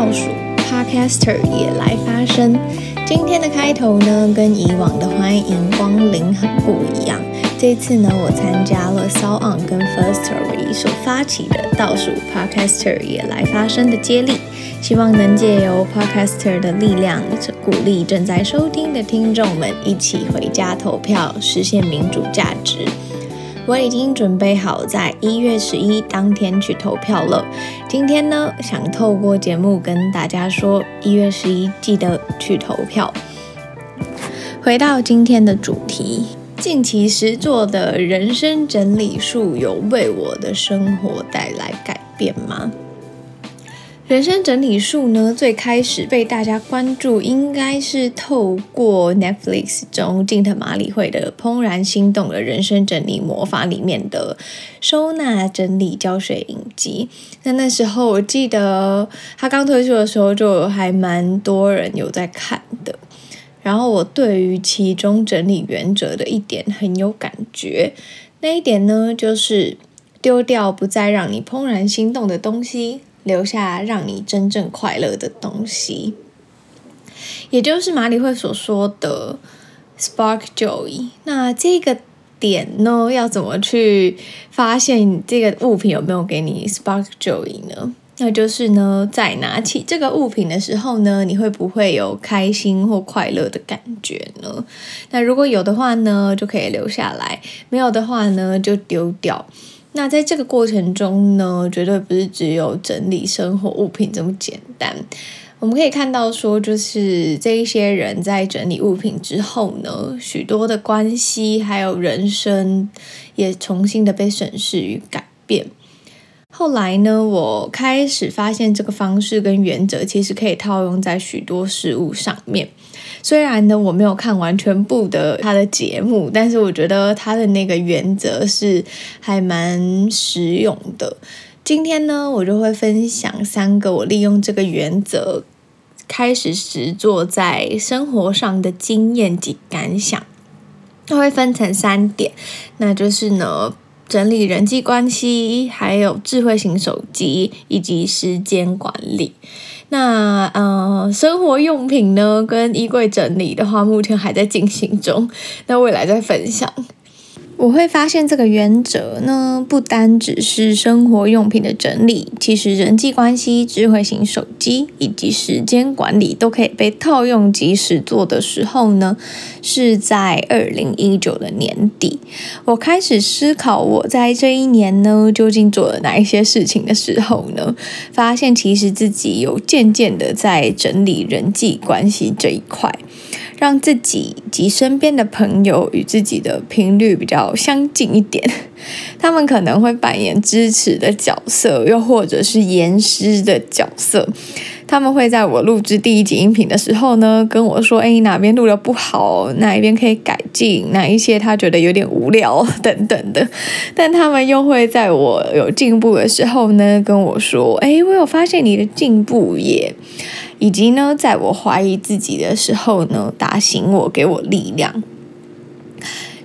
倒数，Podcaster 也来发声。今天的开头呢，跟以往的欢迎光临很不一样。这次呢，我参加了 s o o n 跟 Firstory 所发起的倒数 Podcaster 也来发声的接力，希望能借由 Podcaster 的力量，鼓励正在收听的听众们一起回家投票，实现民主价值。我已经准备好在一月十一当天去投票了。今天呢，想透过节目跟大家说，一月十一记得去投票。回到今天的主题，近期实作的人生整理术有为我的生活带来改变吗？人生整理术呢，最开始被大家关注，应该是透过 Netflix 中近藤马里会的《怦然心动的人生整理魔法》里面的收纳整理教学影集。那那时候我记得他刚推出的时候，就还蛮多人有在看的。然后我对于其中整理原则的一点很有感觉，那一点呢，就是丢掉不再让你怦然心动的东西。留下让你真正快乐的东西，也就是马里会所说的 Spark Joy。那这个点呢，要怎么去发现这个物品有没有给你 Spark Joy 呢？那就是呢，在拿起这个物品的时候呢，你会不会有开心或快乐的感觉呢？那如果有的话呢，就可以留下来；没有的话呢，就丢掉。那在这个过程中呢，绝对不是只有整理生活物品这么简单。我们可以看到说，就是这一些人在整理物品之后呢，许多的关系还有人生也重新的被审视与改变。后来呢，我开始发现这个方式跟原则其实可以套用在许多事物上面。虽然呢，我没有看完全部的他的节目，但是我觉得他的那个原则是还蛮实用的。今天呢，我就会分享三个我利用这个原则开始实作在生活上的经验及感想。它会分成三点，那就是呢，整理人际关系，还有智慧型手机，以及时间管理。那呃，生活用品呢，跟衣柜整理的话，目前还在进行中，那未来再分享。我会发现这个原则呢，不单只是生活用品的整理，其实人际关系、智慧型手机以及时间管理都可以被套用及时做的时候呢，是在二零一九的年底。我开始思考我在这一年呢，究竟做了哪一些事情的时候呢，发现其实自己有渐渐的在整理人际关系这一块。让自己及身边的朋友与自己的频率比较相近一点，他们可能会扮演支持的角色，又或者是严师的角色。他们会在我录制第一集音频的时候呢，跟我说：“诶，哪边录得不好，哪一边可以改进，哪一些他觉得有点无聊 等等的。”但他们又会在我有进步的时候呢，跟我说：“诶，我有发现你的进步耶。”以及呢，在我怀疑自己的时候呢，打醒我，给我力量。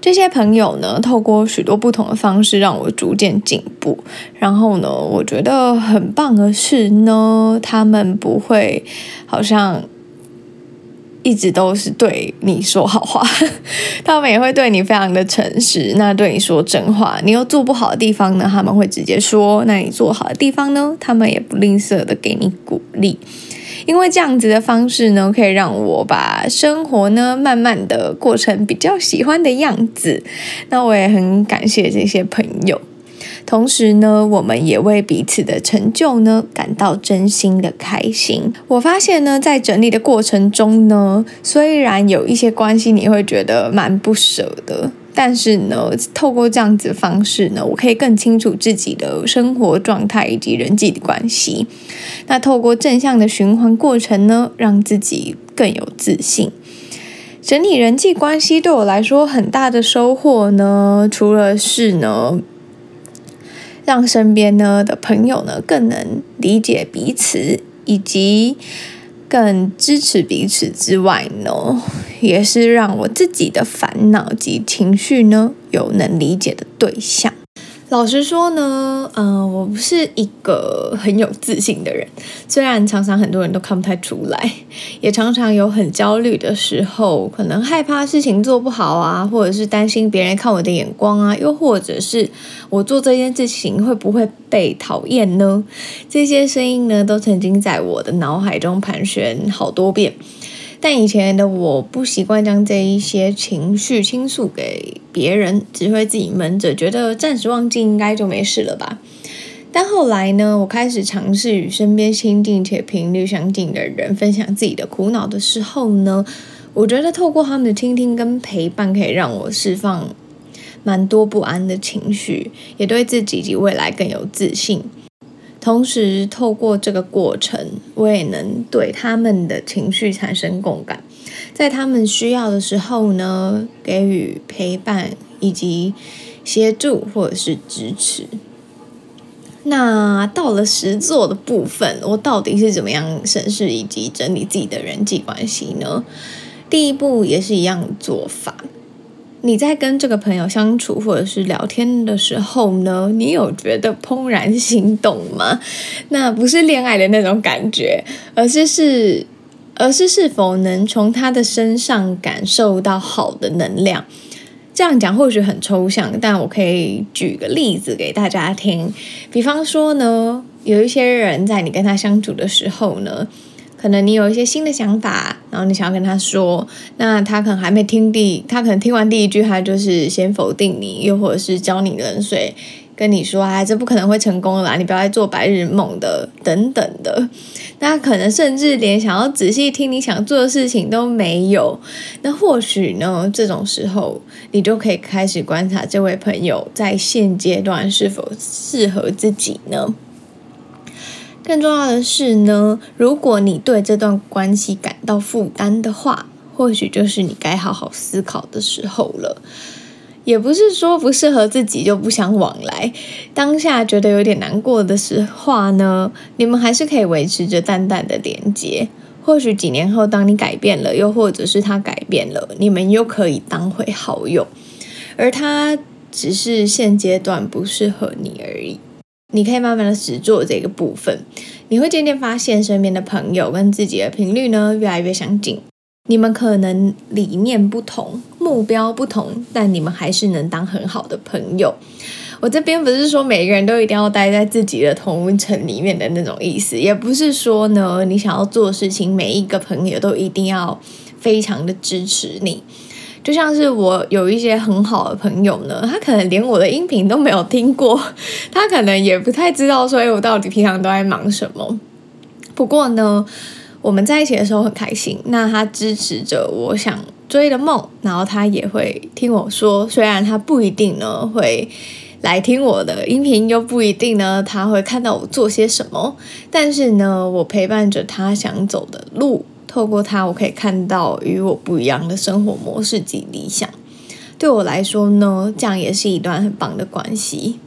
这些朋友呢，透过许多不同的方式，让我逐渐进步。然后呢，我觉得很棒的是呢，他们不会好像一直都是对你说好话，他们也会对你非常的诚实，那对你说真话。你有做不好的地方呢，他们会直接说；那你做好的地方呢，他们也不吝啬的给你鼓励。因为这样子的方式呢，可以让我把生活呢慢慢的过成比较喜欢的样子。那我也很感谢这些朋友，同时呢，我们也为彼此的成就呢感到真心的开心。我发现呢，在整理的过程中呢，虽然有一些关系你会觉得蛮不舍的。但是呢，透过这样子的方式呢，我可以更清楚自己的生活状态以及人际的关系。那透过正向的循环过程呢，让自己更有自信。整理人际关系对我来说很大的收获呢，除了是呢，让身边呢的朋友呢更能理解彼此，以及。更支持彼此之外呢，也是让我自己的烦恼及情绪呢有能理解的对象。老实说呢，嗯、我不是一个很有自信的人。虽然常常很多人都看不太出来，也常常有很焦虑的时候，可能害怕事情做不好啊，或者是担心别人看我的眼光啊，又或者是我做这件事情会不会被讨厌呢？这些声音呢，都曾经在我的脑海中盘旋好多遍。但以前的我不习惯将这一些情绪倾诉给别人，只会自己闷着，觉得暂时忘记应该就没事了吧。但后来呢，我开始尝试与身边亲近且频率相近的人分享自己的苦恼的时候呢，我觉得透过他们的倾听跟陪伴，可以让我释放蛮多不安的情绪，也对自己及未来更有自信。同时，透过这个过程，我也能对他们的情绪产生共感，在他们需要的时候呢，给予陪伴以及协助或者是支持。那到了实作的部分，我到底是怎么样审视以及整理自己的人际关系呢？第一步也是一样做法。你在跟这个朋友相处或者是聊天的时候呢，你有觉得怦然心动吗？那不是恋爱的那种感觉，而是是，而是是否能从他的身上感受到好的能量？这样讲或许很抽象，但我可以举个例子给大家听。比方说呢，有一些人在你跟他相处的时候呢。可能你有一些新的想法，然后你想要跟他说，那他可能还没听第，他可能听完第一句，他就是先否定你，又或者是浇你冷水，跟你说，哎，这不可能会成功的啦，你不要再做白日梦的，等等的。那可能甚至连想要仔细听你想做的事情都没有。那或许呢，这种时候你就可以开始观察这位朋友在现阶段是否适合自己呢？更重要的是呢，如果你对这段关系感到负担的话，或许就是你该好好思考的时候了。也不是说不适合自己就不想往来，当下觉得有点难过的时候呢，你们还是可以维持着淡淡的连接。或许几年后，当你改变了，又或者是他改变了，你们又可以当回好友，而他只是现阶段不适合你而已。你可以慢慢的实做这个部分，你会渐渐发现身边的朋友跟自己的频率呢越来越相近。你们可能理念不同，目标不同，但你们还是能当很好的朋友。我这边不是说每个人都一定要待在自己的同温层里面的那种意思，也不是说呢你想要做事情，每一个朋友都一定要非常的支持你。就像是我有一些很好的朋友呢，他可能连我的音频都没有听过，他可能也不太知道说，哎，我到底平常都在忙什么。不过呢，我们在一起的时候很开心。那他支持着我想追的梦，然后他也会听我说，虽然他不一定呢会来听我的音频，又不一定呢他会看到我做些什么，但是呢，我陪伴着他想走的路。透过它，我可以看到与我不一样的生活模式及理想。对我来说呢，这样也是一段很棒的关系。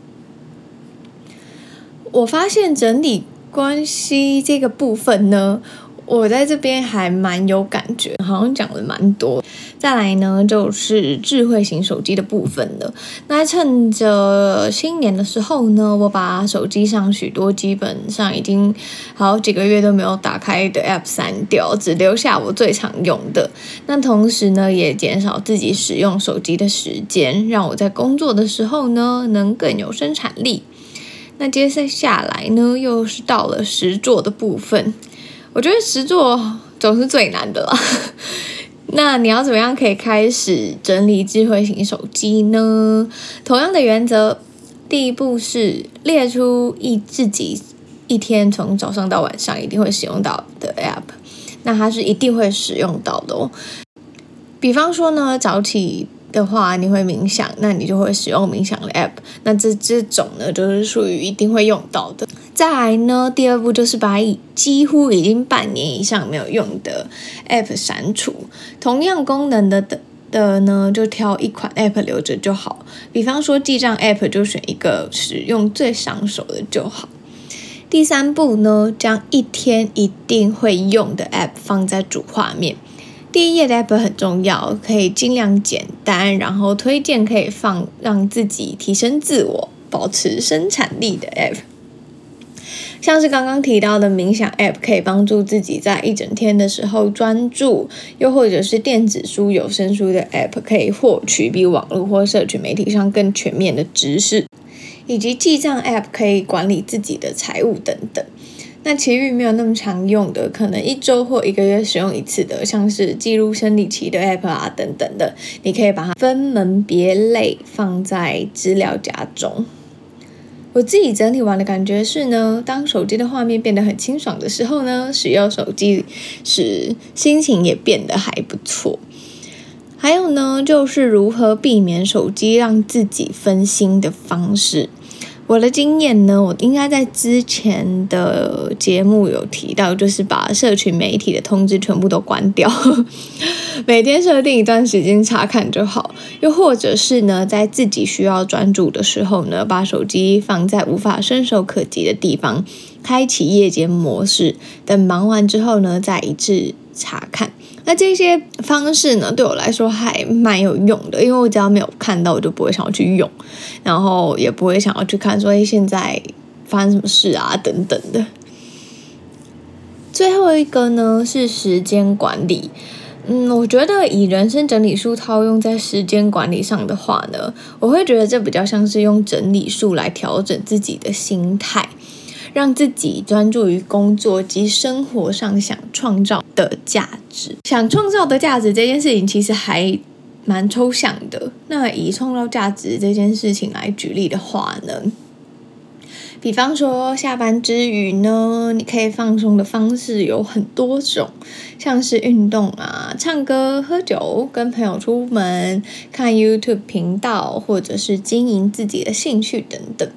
我发现整理关系这个部分呢，我在这边还蛮有感觉，好像讲了蛮多。再来呢，就是智慧型手机的部分了。那趁着新年的时候呢，我把手机上许多基本上已经好几个月都没有打开的 App 删掉，只留下我最常用的。那同时呢，也减少自己使用手机的时间，让我在工作的时候呢，能更有生产力。那接下来呢，又是到了实作的部分。我觉得实作总是最难的啦。那你要怎么样可以开始整理智慧型手机呢？同样的原则，第一步是列出一自己一天从早上到晚上一定会使用到的 App，那它是一定会使用到的哦。比方说呢，早起的话你会冥想，那你就会使用冥想的 App，那这这种呢就是属于一定会用到的。再来呢，第二步就是把已几乎已经半年以上没有用的 App 删除。同样功能的的的呢，就挑一款 App 留着就好。比方说记账 App 就选一个使用最上手的就好。第三步呢，将一天一定会用的 App 放在主画面。第一页的 App 很重要，可以尽量简单，然后推荐可以放让自己提升自我。保持生产力的 App。像是刚刚提到的冥想 App，可以帮助自己在一整天的时候专注；又或者是电子书、有声书的 App，可以获取比网络或社群媒体上更全面的知识；以及记账 App 可以管理自己的财务等等。那其余没有那么常用的，可能一周或一个月使用一次的，像是记录生理期的 App 啊等等的，你可以把它分门别类放在资料夹中。我自己整理完的感觉是呢，当手机的画面变得很清爽的时候呢，使用手机时心情也变得还不错。还有呢，就是如何避免手机让自己分心的方式。我的经验呢，我应该在之前的节目有提到，就是把社群媒体的通知全部都关掉，每天设定一段时间查看就好。又或者是呢，在自己需要专注的时候呢，把手机放在无法伸手可及的地方，开启夜间模式，等忙完之后呢，再一次查看。那这些方式呢，对我来说还蛮有用的，因为我只要没有看到，我就不会想要去用，然后也不会想要去看说，哎，现在发生什么事啊，等等的。最后一个呢，是时间管理。嗯，我觉得以人生整理术套用在时间管理上的话呢，我会觉得这比较像是用整理术来调整自己的心态。让自己专注于工作及生活上想创造的价值。想创造的价值这件事情其实还蛮抽象的。那以创造价值这件事情来举例的话呢，比方说下班之余呢，你可以放松的方式有很多种，像是运动啊、唱歌、喝酒、跟朋友出门、看 YouTube 频道，或者是经营自己的兴趣等等。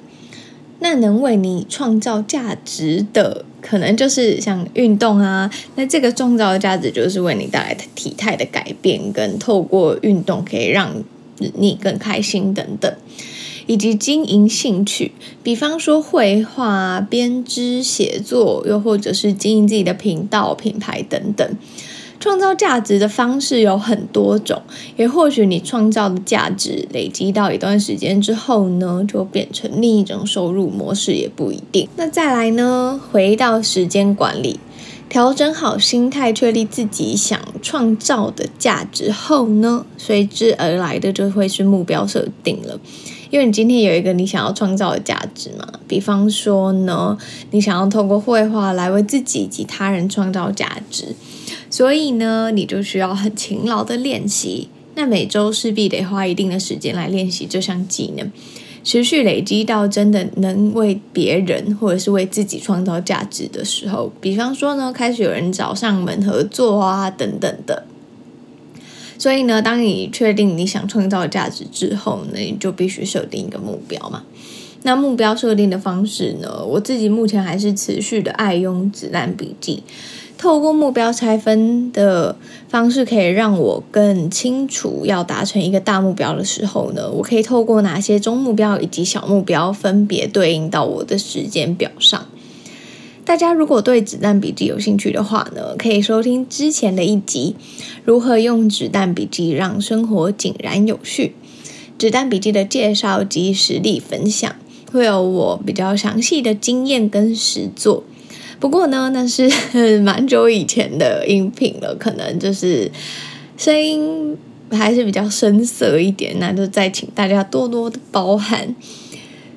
那能为你创造价值的，可能就是像运动啊。那这个创造的价值，就是为你带来体态的改变，跟透过运动可以让你更开心等等，以及经营兴趣，比方说绘画、编织、写作，又或者是经营自己的频道、品牌等等。创造价值的方式有很多种，也或许你创造的价值累积到一段时间之后呢，就变成另一种收入模式也不一定。那再来呢，回到时间管理，调整好心态，确立自己想创造的价值后呢，随之而来的就会是目标设定了。因为你今天有一个你想要创造的价值嘛，比方说呢，你想要透过绘画来为自己及他人创造价值。所以呢，你就需要很勤劳的练习。那每周势必得花一定的时间来练习这项技能，持续累积到真的能为别人或者是为自己创造价值的时候。比方说呢，开始有人找上门合作啊，等等的。所以呢，当你确定你想创造价值之后呢，你就必须设定一个目标嘛。那目标设定的方式呢，我自己目前还是持续的爱用子弹笔记。透过目标拆分的方式，可以让我更清楚要达成一个大目标的时候呢，我可以透过哪些中目标以及小目标分别对应到我的时间表上。大家如果对子弹笔记有兴趣的话呢，可以收听之前的一集《如何用子弹笔记让生活井然有序》，子弹笔记的介绍及实例分享，会有我比较详细的经验跟实作。不过呢，那是 蛮久以前的音频了，可能就是声音还是比较生涩一点，那就再请大家多多的包涵。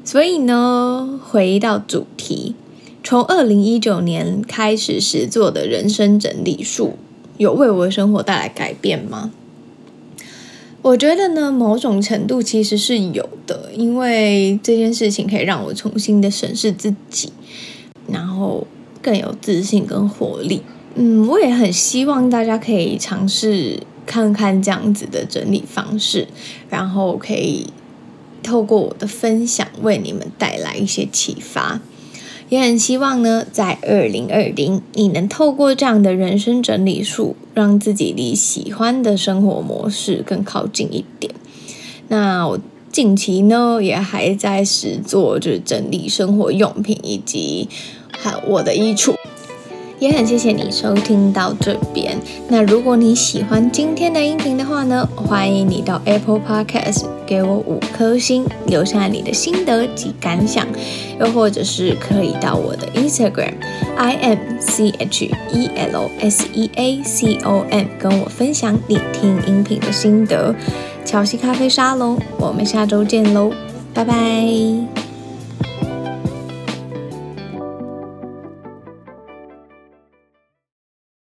所以呢，回到主题，从二零一九年开始实作的人生整理术，有为我的生活带来改变吗？我觉得呢，某种程度其实是有的，因为这件事情可以让我重新的审视自己，然后。更有自信跟活力，嗯，我也很希望大家可以尝试看看这样子的整理方式，然后可以透过我的分享为你们带来一些启发。也很希望呢，在二零二零，你能透过这样的人生整理术，让自己离喜欢的生活模式更靠近一点。那我近期呢，也还在实做，就是整理生活用品以及还。我的衣橱，也很谢谢你收听到这边。那如果你喜欢今天的音频的话呢，欢迎你到 Apple Podcast 给我五颗星，留下你的心得及感想。又或者是可以到我的 Instagram I M C H E L S E A C O M 跟我分享你听音频的心得。巧西咖啡沙龙，我们下周见喽，拜拜。